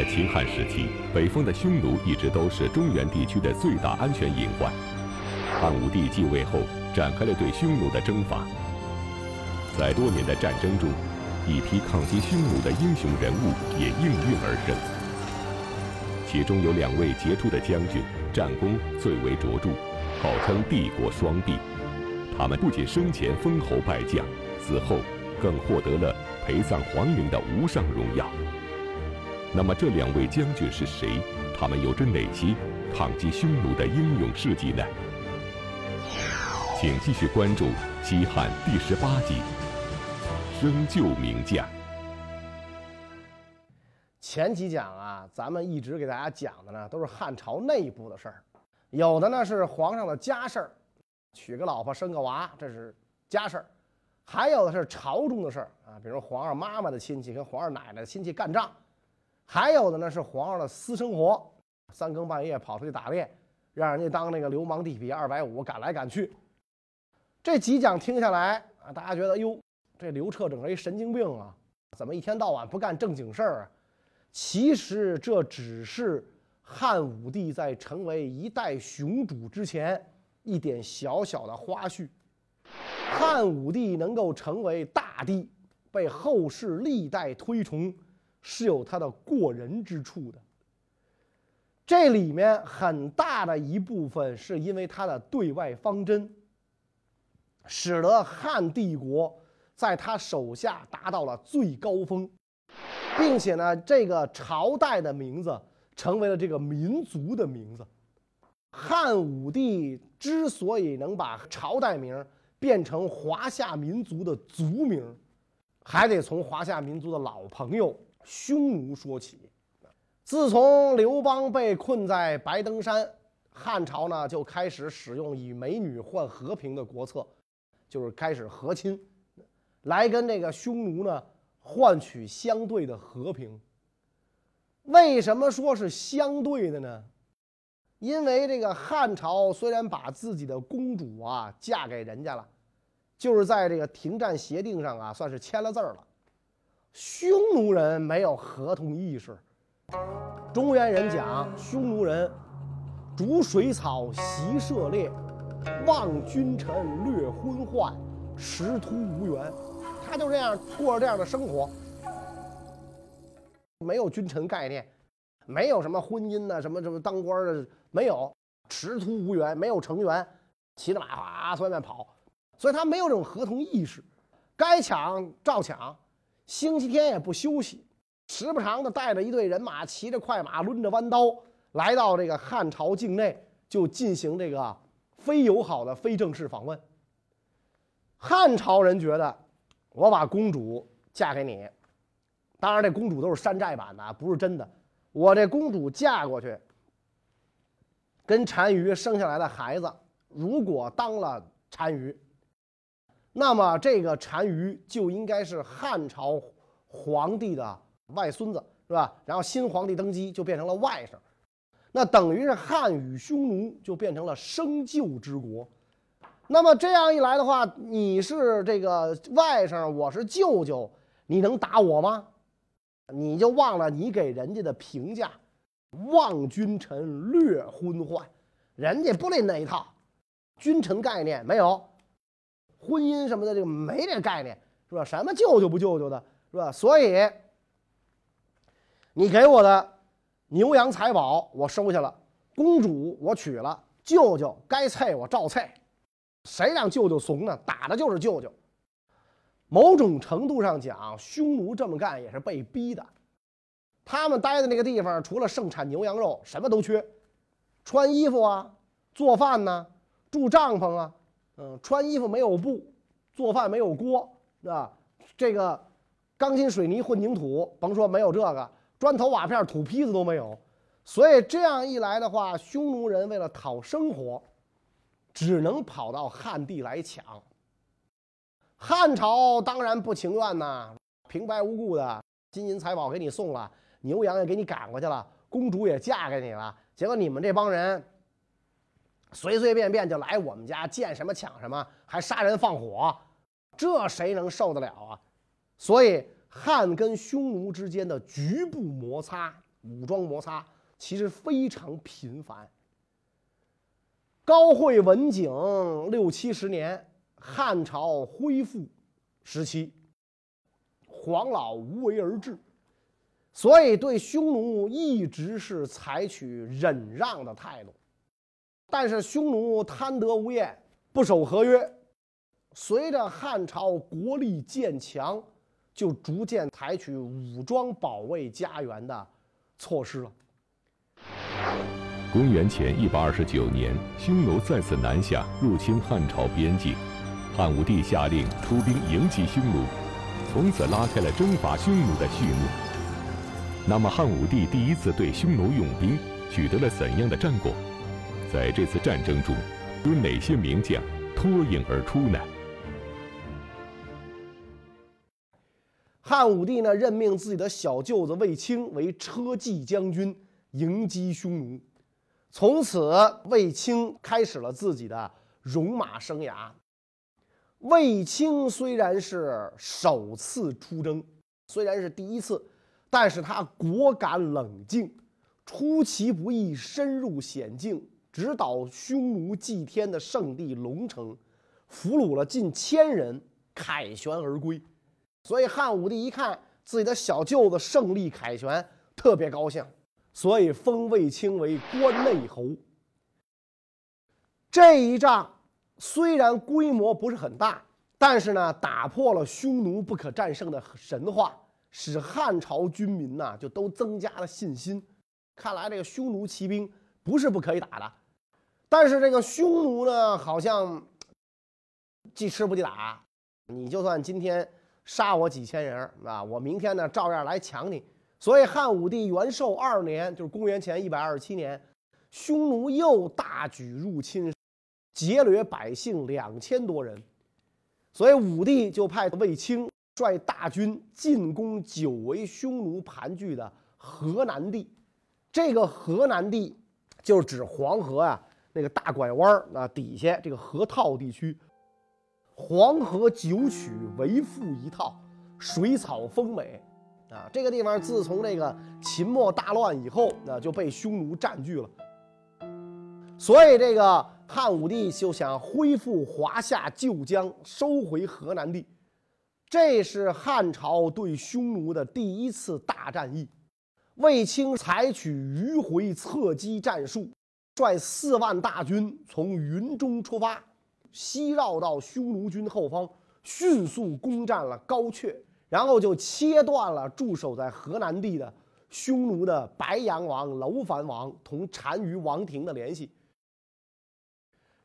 在秦汉时期，北方的匈奴一直都是中原地区的最大安全隐患。汉武帝继位后，展开了对匈奴的征伐。在多年的战争中，一批抗击匈奴的英雄人物也应运而生。其中有两位杰出的将军，战功最为卓著，号称帝国双璧。他们不仅生前封侯拜将，死后更获得了陪葬皇陵的无上荣耀。那么这两位将军是谁？他们有着哪些抗击匈奴的英勇事迹呢？请继续关注《西汉》第十八集《生就名将》。前几讲啊，咱们一直给大家讲的呢，都是汉朝内部的事儿，有的呢是皇上的家事儿，娶个老婆生个娃，这是家事儿；还有的是朝中的事儿啊，比如皇上妈妈的亲戚跟皇上奶奶的亲戚干仗。还有的呢是皇上的私生活，三更半夜跑出去打猎，让人家当那个流氓地痞二百五赶来赶去。这几讲听下来啊，大家觉得哟，这刘彻整个一神经病啊，怎么一天到晚不干正经事儿啊？其实这只是汉武帝在成为一代雄主之前一点小小的花絮。汉武帝能够成为大帝，被后世历代推崇。是有他的过人之处的。这里面很大的一部分是因为他的对外方针，使得汉帝国在他手下达到了最高峰，并且呢，这个朝代的名字成为了这个民族的名字。汉武帝之所以能把朝代名变成华夏民族的族名，还得从华夏民族的老朋友。匈奴说起，自从刘邦被困在白登山，汉朝呢就开始使用以美女换和平的国策，就是开始和亲，来跟这个匈奴呢换取相对的和平。为什么说是相对的呢？因为这个汉朝虽然把自己的公主啊嫁给人家了，就是在这个停战协定上啊算是签了字儿了。匈奴人没有合同意识。中原人讲，匈奴人逐水草，习射猎，望君臣，略昏宦，食突无缘。他就这样过着这样的生活，没有君臣概念，没有什么婚姻呢，什么什么当官的没有，食突无缘，没有成员，骑着马哗随便跑，所以他没有这种合同意识，该抢照抢。星期天也不休息，时不常的带着一队人马，骑着快马，抡着弯刀，来到这个汉朝境内，就进行这个非友好的、非正式访问。汉朝人觉得，我把公主嫁给你，当然这公主都是山寨版的，不是真的。我这公主嫁过去，跟单于生下来的孩子，如果当了单于。那么这个单于就应该是汉朝皇帝的外孙子，是吧？然后新皇帝登基就变成了外甥，那等于是汉与匈奴就变成了生就之国。那么这样一来的话，你是这个外甥，我是舅舅，你能打我吗？你就忘了你给人家的评价，望君臣，略昏患，人家不领那一套，君臣概念没有。婚姻什么的，这个没这概念，是吧？什么舅舅不舅舅的，是吧？所以，你给我的牛羊财宝我收下了，公主我娶了，舅舅该菜我照菜，谁让舅舅怂呢？打的就是舅舅。某种程度上讲，匈奴这么干也是被逼的。他们待的那个地方，除了盛产牛羊肉，什么都缺，穿衣服啊，做饭呢，住帐篷啊。嗯，穿衣服没有布，做饭没有锅，啊，这个钢筋水泥混凝土，甭说没有这个，砖头瓦片土坯子都没有。所以这样一来的话，匈奴人为了讨生活，只能跑到汉地来抢。汉朝当然不情愿呐，平白无故的金银财宝给你送了，牛羊也给你赶过去了，公主也嫁给你了，结果你们这帮人。随随便便就来我们家，见什么抢什么，还杀人放火，这谁能受得了啊？所以汉跟匈奴之间的局部摩擦武装摩擦其实非常频繁。高惠文景六七十年，汉朝恢复时期，黄老无为而治，所以对匈奴一直是采取忍让的态度。但是匈奴贪得无厌，不守合约。随着汉朝国力渐强，就逐渐采取武装保卫家园的措施了。公元前一百二十九年，匈奴再次南下入侵汉朝边境，汉武帝下令出兵迎击匈奴，从此拉开了征伐匈奴的序幕。那么，汉武帝第一次对匈奴用兵取得了怎样的战果？在这次战争中，有哪些名将脱颖而出呢？汉武帝呢，任命自己的小舅子卫青为车骑将军，迎击匈奴。从此，卫青开始了自己的戎马生涯。卫青虽然是首次出征，虽然是第一次，但是他果敢冷静，出其不意，深入险境，直捣匈奴祭天的圣地龙城，俘虏了近千人，凯旋而归。所以汉武帝一看自己的小舅子胜利凯旋，特别高兴，所以封卫青为关内侯。这一仗虽然规模不是很大，但是呢，打破了匈奴不可战胜的神话，使汉朝军民呐就都增加了信心。看来这个匈奴骑兵不是不可以打的，但是这个匈奴呢，好像既吃不记打，你就算今天。杀我几千人啊！我明天呢照样来抢你。所以汉武帝元寿二年，就是公元前一百二十七年，匈奴又大举入侵，劫掠百姓两千多人。所以武帝就派卫青率大军进攻久为匈奴盘踞的河南地。这个河南地就是指黄河啊那个大拐弯儿啊底下这个河套地区。黄河九曲为赋一套，水草丰美，啊，这个地方自从这个秦末大乱以后，那就被匈奴占据了。所以这个汉武帝就想恢复华夏旧疆，收回河南地。这是汉朝对匈奴的第一次大战役。卫青采取迂回侧击战术，率四万大军从云中出发。西绕到匈奴军后方，迅速攻占了高阙，然后就切断了驻守在河南地的匈奴的白羊王楼烦王同单于王庭的联系。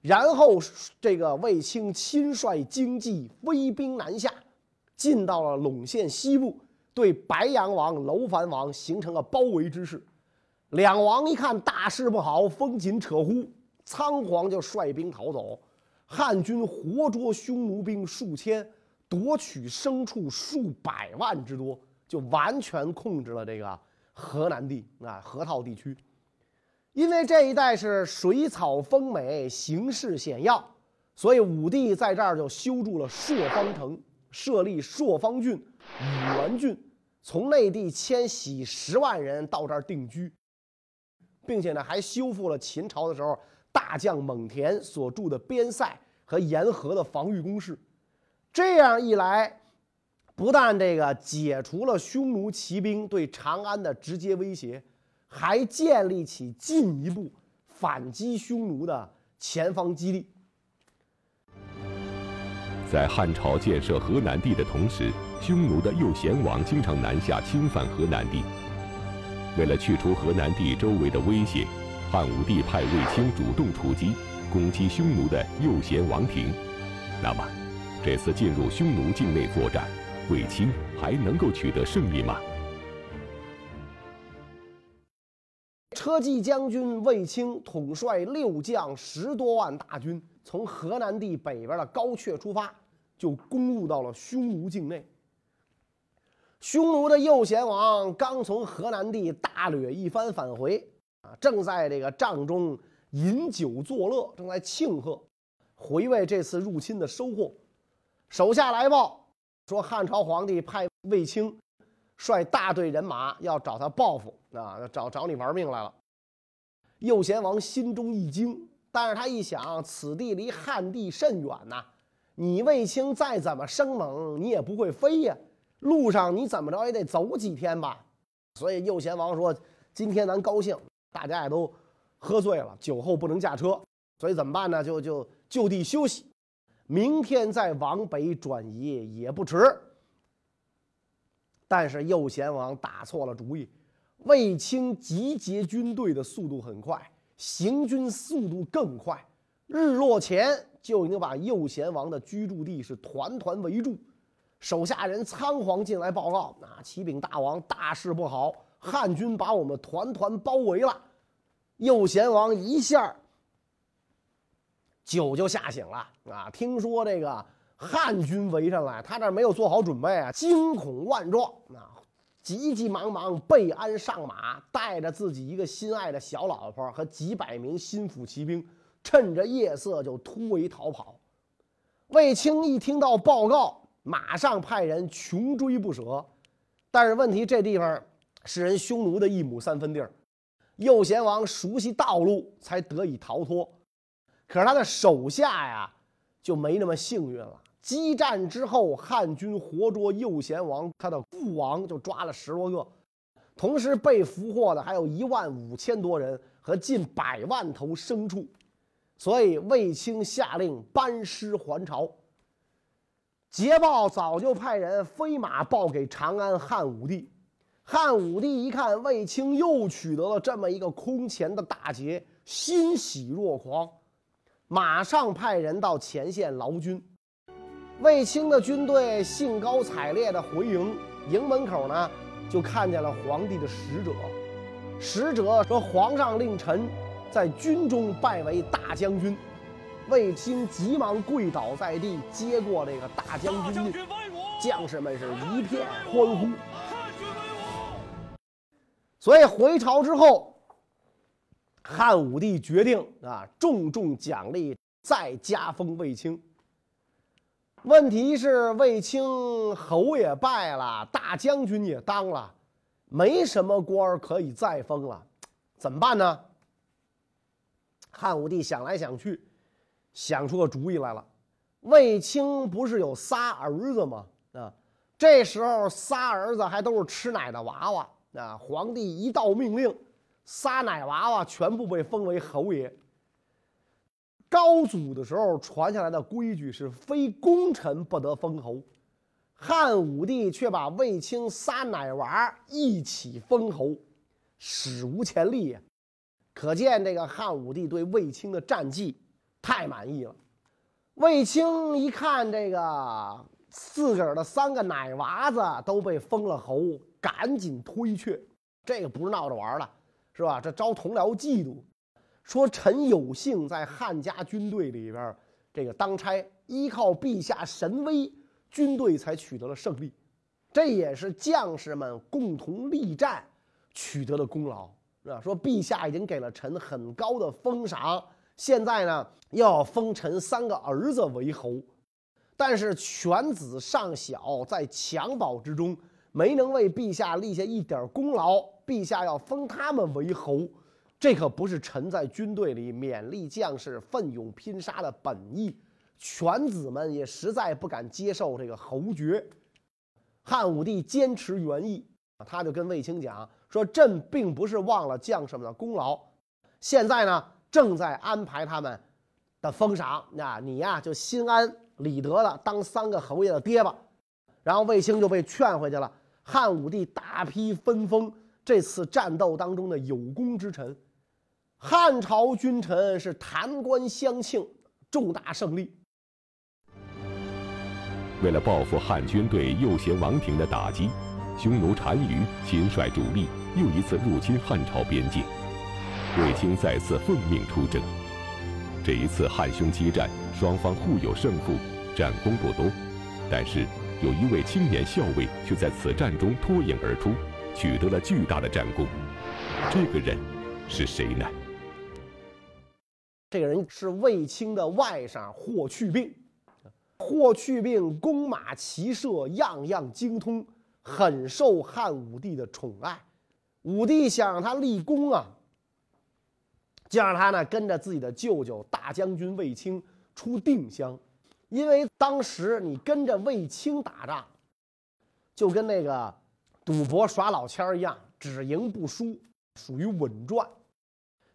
然后，这个卫青亲率精骑飞兵南下，进到了陇县西部，对白羊王楼烦王形成了包围之势。两王一看大事不好，风紧扯呼，仓皇就率兵逃走。汉军活捉匈奴兵数千，夺取牲畜数百万之多，就完全控制了这个河南地啊河套地区。因为这一带是水草丰美，形势险要，所以武帝在这儿就修筑了朔方城，设立朔方郡、宇文郡，从内地迁徙十万人到这儿定居，并且呢还修复了秦朝的时候。大将蒙恬所筑的边塞和沿河的防御工事，这样一来，不但这个解除了匈奴骑兵对长安的直接威胁，还建立起进一步反击匈奴的前方基地。在汉朝建设河南地的同时，匈奴的右贤王经常南下侵犯河南地，为了去除河南地周围的威胁。汉武帝派卫青主动出击，攻击匈奴的右贤王庭。那么，这次进入匈奴境内作战，卫青还能够取得胜利吗？车骑将军卫青统帅六将十多万大军，从河南地北边的高阙出发，就攻入到了匈奴境内。匈奴的右贤王刚从河南地大掠一番返回。啊，正在这个帐中饮酒作乐，正在庆贺，回味这次入侵的收获。手下来报说，汉朝皇帝派卫青率大队人马要找他报复啊，要找找你玩命来了。右贤王心中一惊，但是他一想，此地离汉地甚远呐，你卫青再怎么生猛，你也不会飞呀，路上你怎么着也得走几天吧。所以右贤王说：“今天咱高兴，大家也都喝醉了，酒后不能驾车，所以怎么办呢？就就就地休息，明天再往北转移也不迟。”但是右贤王打错了主意，卫青集结军队的速度很快，行军速度更快，日落前就已经把右贤王的居住地是团团围住。手下人仓皇进来报告：“啊，启禀大王，大事不好，汉军把我们团团包围了。”右贤王一下酒就吓醒了啊！听说这个。汉军围上来，他这没有做好准备啊，惊恐万状啊，急急忙忙备鞍上马，带着自己一个心爱的小老婆和几百名心腹骑兵，趁着夜色就突围逃跑。卫青一听到报告，马上派人穷追不舍，但是问题这地方是人匈奴的一亩三分地儿，右贤王熟悉道路，才得以逃脱。可是他的手下呀，就没那么幸运了。激战之后，汉军活捉右贤王，他的父王就抓了十多个，同时被俘获的还有一万五千多人和近百万头牲畜，所以卫青下令班师还朝。捷报早就派人飞马报给长安汉武帝，汉武帝一看卫青又取得了这么一个空前的大捷，欣喜若狂，马上派人到前线劳军。卫青的军队兴高采烈地回营，营门口呢，就看见了皇帝的使者。使者说：“皇上令臣在军中拜为大将军。”卫青急忙跪倒在地，接过这个大将军印，将士们是一片欢呼。所以回朝之后，汉武帝决定啊，重重奖励，再加封卫青。问题是卫青侯也拜了，大将军也当了，没什么官可以再封了，怎么办呢？汉武帝想来想去，想出个主意来了。卫青不是有仨儿子吗？啊，这时候仨儿子还都是吃奶的娃娃啊！皇帝一道命令，仨奶娃娃全部被封为侯爷。高祖的时候传下来的规矩是非功臣不得封侯，汉武帝却把卫青仨奶娃一起封侯，史无前例呀！可见这个汉武帝对卫青的战绩太满意了。卫青一看这个自个儿的三个奶娃子都被封了侯，赶紧推却，这个不是闹着玩的，是吧？这招同僚嫉妒。说臣有幸在汉家军队里边，这个当差，依靠陛下神威，军队才取得了胜利，这也是将士们共同力战取得的功劳，是吧？说陛下已经给了臣很高的封赏，现在呢要封臣三个儿子为侯，但是犬子尚小，在襁褓之中，没能为陛下立下一点功劳，陛下要封他们为侯。这可不是臣在军队里勉励将士奋勇拼杀的本意，犬子们也实在不敢接受这个侯爵。汉武帝坚持原意，他就跟卫青讲说：“朕并不是忘了将士们的功劳，现在呢正在安排他们的封赏。那你呀就心安理得的当三个侯爷的爹吧。”然后卫青就被劝回去了。汉武帝大批分封这次战斗当中的有功之臣。汉朝君臣是弹冠相庆，重大胜利。为了报复汉军对右贤王庭的打击，匈奴单于亲率主力又一次入侵汉朝边境。卫青再次奉命出征。这一次汉匈激战，双方互有胜负，战功不多。但是有一位青年校尉却在此战中脱颖而出，取得了巨大的战功。这个人是谁呢？这个人是卫青的外甥霍去病。霍去病弓马骑射样样精通，很受汉武帝的宠爱。武帝想让他立功啊，就让他呢跟着自己的舅舅大将军卫青出定襄，因为当时你跟着卫青打仗，就跟那个赌博耍老千儿一样，只赢不输，属于稳赚。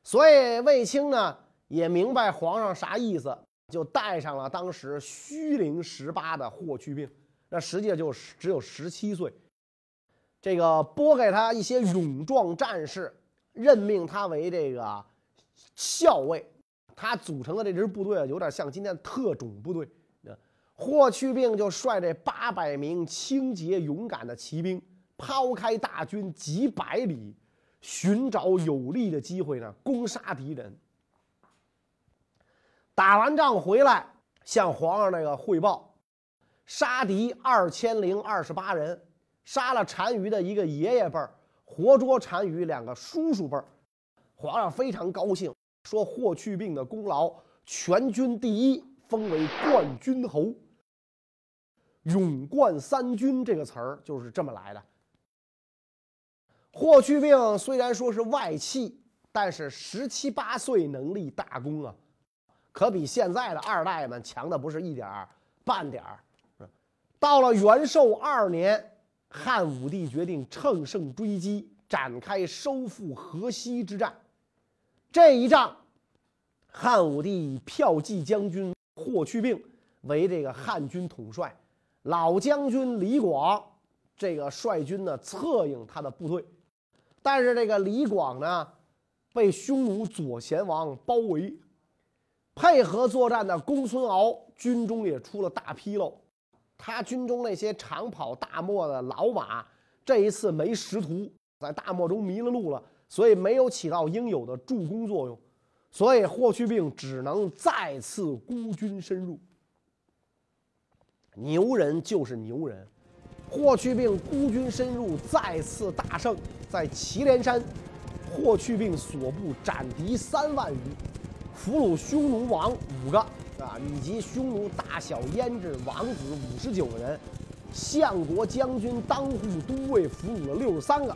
所以卫青呢也明白皇上啥意思，就带上了当时虚龄十八的霍去病，那实际上就只有十七岁。这个拨给他一些勇壮战士，任命他为这个校尉。他组成的这支部队啊，有点像今天的特种部队。霍去病就率这八百名清洁勇敢的骑兵，抛开大军几百里，寻找有利的机会呢，攻杀敌人。打完仗回来，向皇上那个汇报，杀敌二千零二十八人。杀了单于的一个爷爷辈儿，活捉单于两个叔叔辈儿，皇上非常高兴，说霍去病的功劳全军第一，封为冠军侯。勇冠三军这个词儿就是这么来的。霍去病虽然说是外戚，但是十七八岁能立大功啊，可比现在的二代们强的不是一点儿半点儿。到了元寿二年。汉武帝决定乘胜追击，展开收复河西之战。这一仗，汉武帝以骠骑将军霍去病为这个汉军统帅，老将军李广这个率军呢策应他的部队。但是这个李广呢，被匈奴左贤王包围，配合作战的公孙敖军中也出了大纰漏。他军中那些长跑大漠的老马，这一次没识途，在大漠中迷了路了，所以没有起到应有的助攻作用，所以霍去病只能再次孤军深入。牛人就是牛人，霍去病孤军深入，再次大胜，在祁连山，霍去病所部斩敌三万余，俘虏匈奴王五个。啊，以及匈奴大小阉制王子五十九个人，相国将军当户都尉俘虏了六十三个。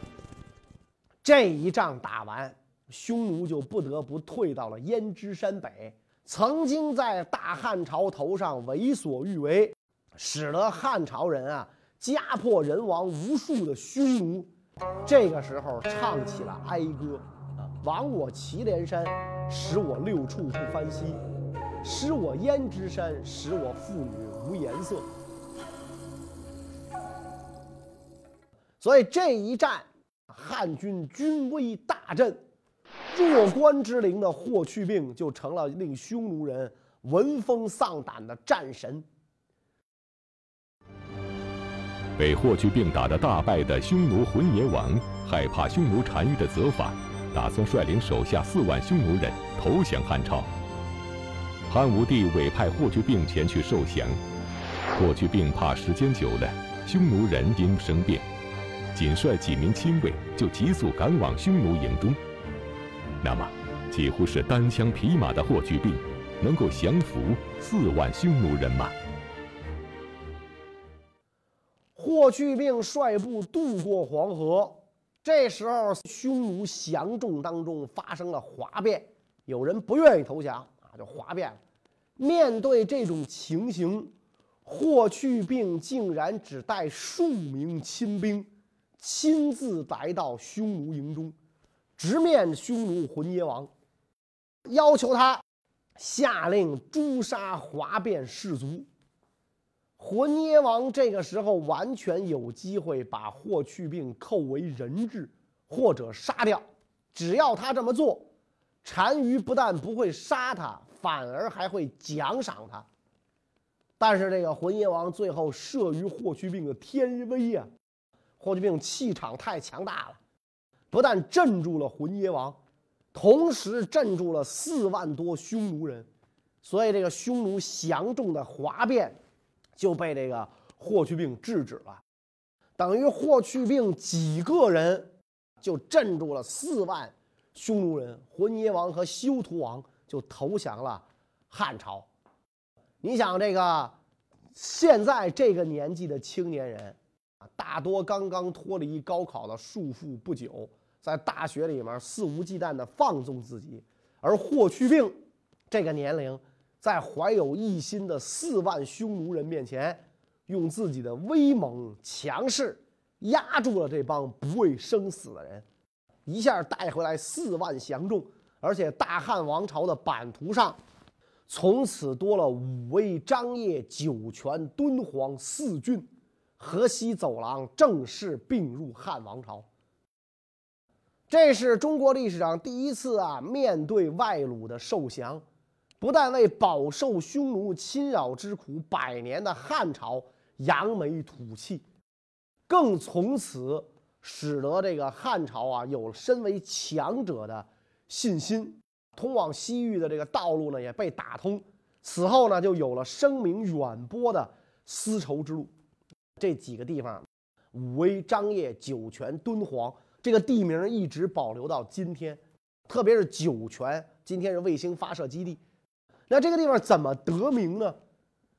这一仗打完，匈奴就不得不退到了胭脂山北。曾经在大汉朝头上为所欲为，使得汉朝人啊家破人亡无数的匈奴，这个时候唱起了哀歌，亡我祁连山，使我六畜不欢息。使我胭脂山，使我妇女无颜色。所以这一战，汉军军威大振，弱冠之龄的霍去病就成了令匈奴人闻风丧胆的战神。被霍去病打得大败的匈奴浑邪王，害怕匈奴单于的责罚，打算率领手下四万匈奴人投降汉朝。汉武帝委派霍去病前去受降，霍去病怕时间久了，匈奴人因生病，仅率几名亲卫就急速赶往匈奴营中。那么，几乎是单枪匹马的霍去病，能够降服四万匈奴人吗？霍去病率部渡过黄河，这时候匈奴降众当中发生了哗变，有人不愿意投降啊，就哗变了。面对这种情形，霍去病竟然只带数名亲兵，亲自来到匈奴营中，直面匈奴浑邪王，要求他下令诛杀哗变士卒。浑邪王这个时候完全有机会把霍去病扣为人质，或者杀掉。只要他这么做，单于不但不会杀他。反而还会奖赏他，但是这个浑邪王最后慑于霍去病的天威呀，霍去病气场太强大了，不但镇住了浑邪王，同时镇住了四万多匈奴人，所以这个匈奴降众的哗变就被这个霍去病制止了，等于霍去病几个人就镇住了四万匈奴人，浑邪王和修图王。就投降了汉朝。你想这个现在这个年纪的青年人，大多刚刚脱离高考的束缚不久，在大学里面肆无忌惮地放纵自己。而霍去病这个年龄，在怀有异心的四万匈奴人面前，用自己的威猛强势压住了这帮不畏生死的人，一下带回来四万降众，而且大汉王朝的版图上。从此多了武威、张掖、酒泉、敦煌四郡，河西走廊正式并入汉王朝。这是中国历史上第一次啊，面对外虏的受降，不但为饱受匈奴侵扰之苦百年的汉朝扬眉吐气，更从此使得这个汉朝啊有了身为强者的信心。通往西域的这个道路呢，也被打通。此后呢，就有了声名远播的丝绸之路。这几个地方，武威、张掖、酒泉、敦煌，这个地名一直保留到今天。特别是酒泉，今天是卫星发射基地。那这个地方怎么得名呢？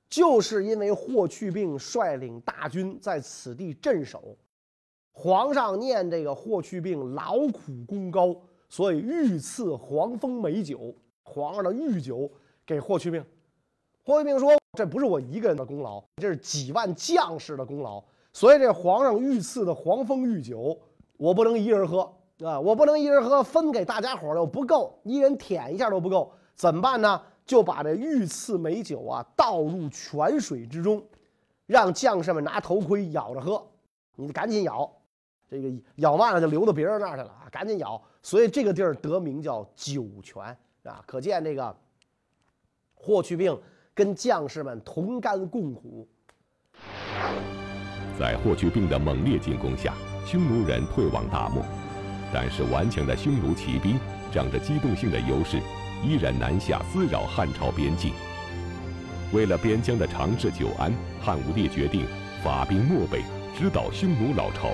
就是因为霍去病率领大军在此地镇守，皇上念这个霍去病劳苦功高。所以御赐黄蜂美酒，皇上的御酒给霍去病。霍去病说：“这不是我一个人的功劳，这是几万将士的功劳。所以这皇上御赐的黄蜂御酒，我不能一人喝啊！我不能一人喝，分给大家伙儿又不够，一人舔一下都不够，怎么办呢？就把这御赐美酒啊倒入泉水之中，让将士们拿头盔咬着喝。你赶紧咬，这个咬慢了就流到别人那儿去了啊！赶紧咬。”所以这个地儿得名叫酒泉啊，可见这个霍去病跟将士们同甘共苦。在霍去病的猛烈进攻下，匈奴人退往大漠，但是顽强的匈奴骑兵仗着机动性的优势，依然南下滋扰汉朝边境。为了边疆的长治久安，汉武帝决定发兵漠北，直捣匈奴老巢。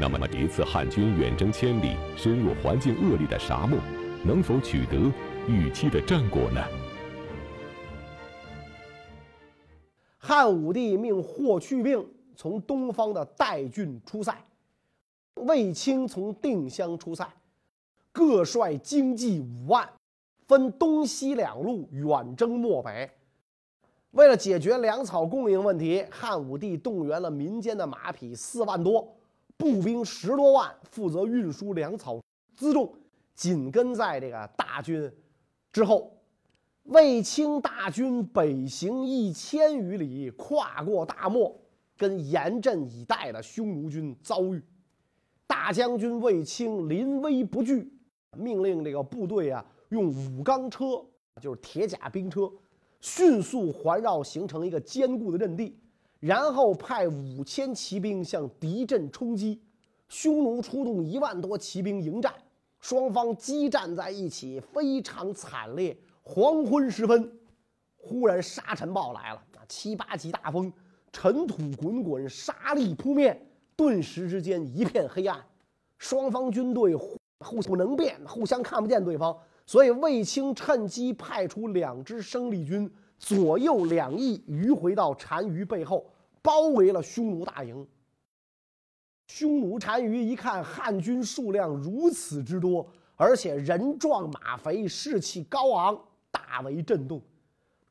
那么，一次汉军远征千里，深入环境恶劣的沙漠，能否取得预期的战果呢？汉武帝命霍去病从东方的代郡出塞，卫青从定襄出塞，各率精骑五万，分东西两路远征漠北。为了解决粮草供应问题，汉武帝动员了民间的马匹四万多。步兵十多万，负责运输粮草辎重，紧跟在这个大军之后。卫青大军北行一千余里，跨过大漠，跟严阵以待的匈奴军遭遇。大将军卫青临危不惧，命令这个部队啊，用五钢车，就是铁甲兵车，迅速环绕，形成一个坚固的阵地。然后派五千骑兵向敌阵冲击，匈奴出动一万多骑兵迎战，双方激战在一起，非常惨烈。黄昏时分，忽然沙尘暴来了，七八级大风，尘土滚滚，沙砾扑面，顿时之间一片黑暗，双方军队互互不能辨，互相看不见对方，所以卫青趁机派出两支生力军，左右两翼迂回到单于背后。包围了匈奴大营。匈奴单于一看汉军数量如此之多，而且人壮马肥，士气高昂，大为震动。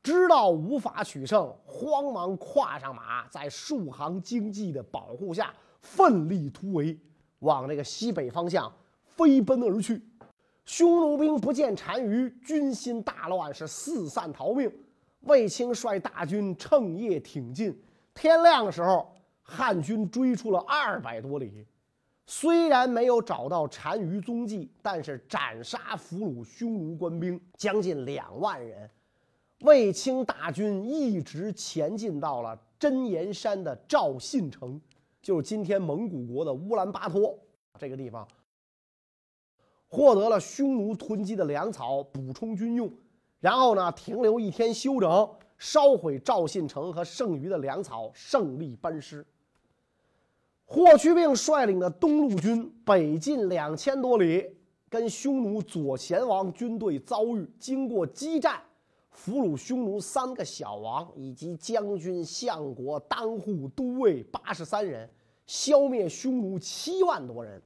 知道无法取胜，慌忙跨上马，在数行精骑的保护下，奋力突围，往这个西北方向飞奔而去。匈奴兵不见单于，军心大乱，是四散逃命。卫青率大军趁夜挺进。天亮的时候，汉军追出了二百多里，虽然没有找到单于踪迹，但是斩杀俘虏匈奴官兵将近两万人。卫青大军一直前进到了真言山的赵信城，就是今天蒙古国的乌兰巴托这个地方，获得了匈奴囤积的粮草，补充军用，然后呢停留一天休整。烧毁赵信城和剩余的粮草，胜利班师。霍去病率领的东路军北进两千多里，跟匈奴左贤王军队遭遇，经过激战，俘虏匈奴三个小王以及将军、相国、当户、都尉八十三人，消灭匈奴七万多人。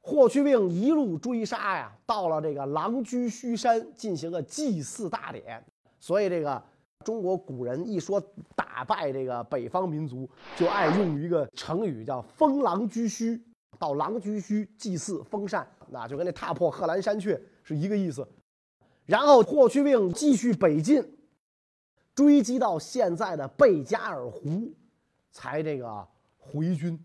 霍去病一路追杀呀，到了这个狼居胥山，进行了祭祀大典。所以，这个中国古人一说打败这个北方民族，就爱用一个成语叫“封狼居胥”。到狼居胥祭祀封禅，那就跟那踏破贺兰山去是一个意思。然后霍去病继续北进，追击到现在的贝加尔湖，才这个回军。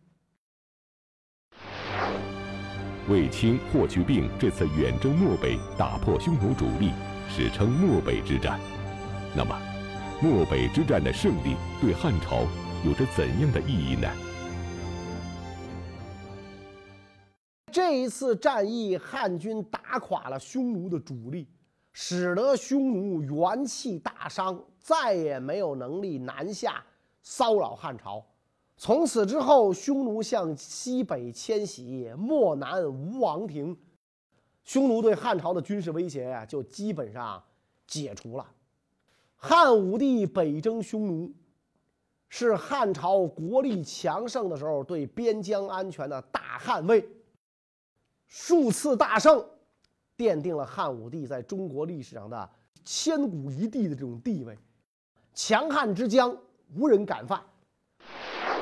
卫青、霍去病这次远征漠北，打破匈奴主力，史称漠北之战。那么，漠北之战的胜利对汉朝有着怎样的意义呢？这一次战役，汉军打垮了匈奴的主力，使得匈奴元气大伤，再也没有能力南下骚扰汉朝。从此之后，匈奴向西北迁徙，漠南无王庭，匈奴对汉朝的军事威胁呀，就基本上解除了。汉武帝北征匈奴，是汉朝国力强盛的时候对边疆安全的大捍卫。数次大胜，奠定了汉武帝在中国历史上的千古一帝的这种地位。强悍之疆，无人敢犯。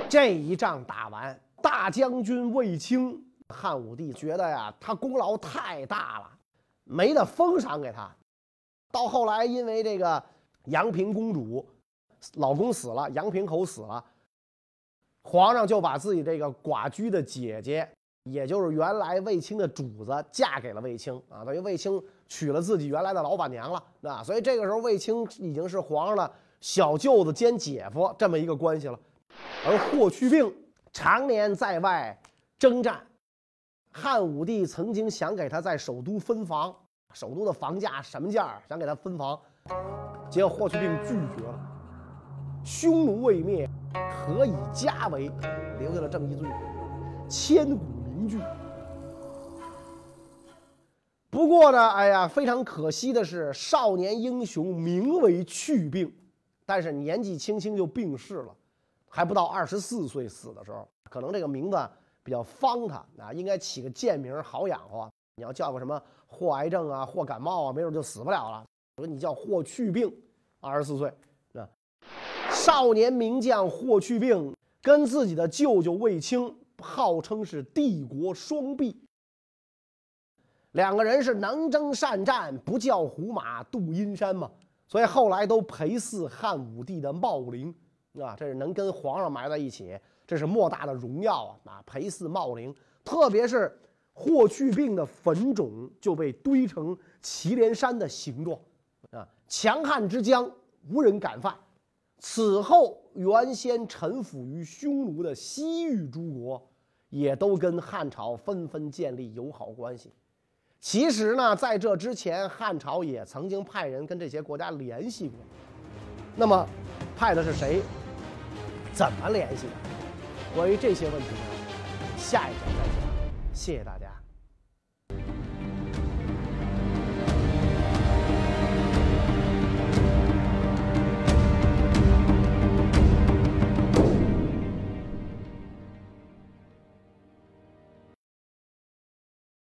这一仗打完，大将军卫青，汉武帝觉得呀，他功劳太大了，没得封赏给他。到后来，因为这个阳平公主老公死了，阳平侯死了，皇上就把自己这个寡居的姐姐，也就是原来卫青的主子，嫁给了卫青啊，等于卫青娶了自己原来的老板娘了。那所以这个时候，卫青已经是皇上的小舅子兼姐夫这么一个关系了。而霍去病常年在外征战，汉武帝曾经想给他在首都分房，首都的房价什么价？想给他分房，结果霍去病拒绝了。匈奴未灭，何以家为？留下了这么一句千古名句。不过呢，哎呀，非常可惜的是，少年英雄名为去病，但是年纪轻轻就病逝了。还不到二十四岁死的时候，可能这个名字比较方他啊，应该起个贱名好养活。你要叫个什么霍癌症啊、霍感冒啊，没准就死不了了。说你叫霍去病，二十四岁啊，少年名将霍去病跟自己的舅舅卫青号称是帝国双璧，两个人是能征善战，不教胡马度阴山嘛，所以后来都陪祀汉武帝的茂陵。啊，这是能跟皇上埋在一起，这是莫大的荣耀啊！啊，陪祀茂陵，特别是霍去病的坟冢就被堆成祁连山的形状，强悍之疆，无人敢犯。此后，原先臣服于匈奴的西域诸国，也都跟汉朝纷纷建立友好关系。其实呢，在这之前，汉朝也曾经派人跟这些国家联系过。那么，派的是谁？怎么联系的？关于这些问题呢？下一讲再讲。谢谢大家。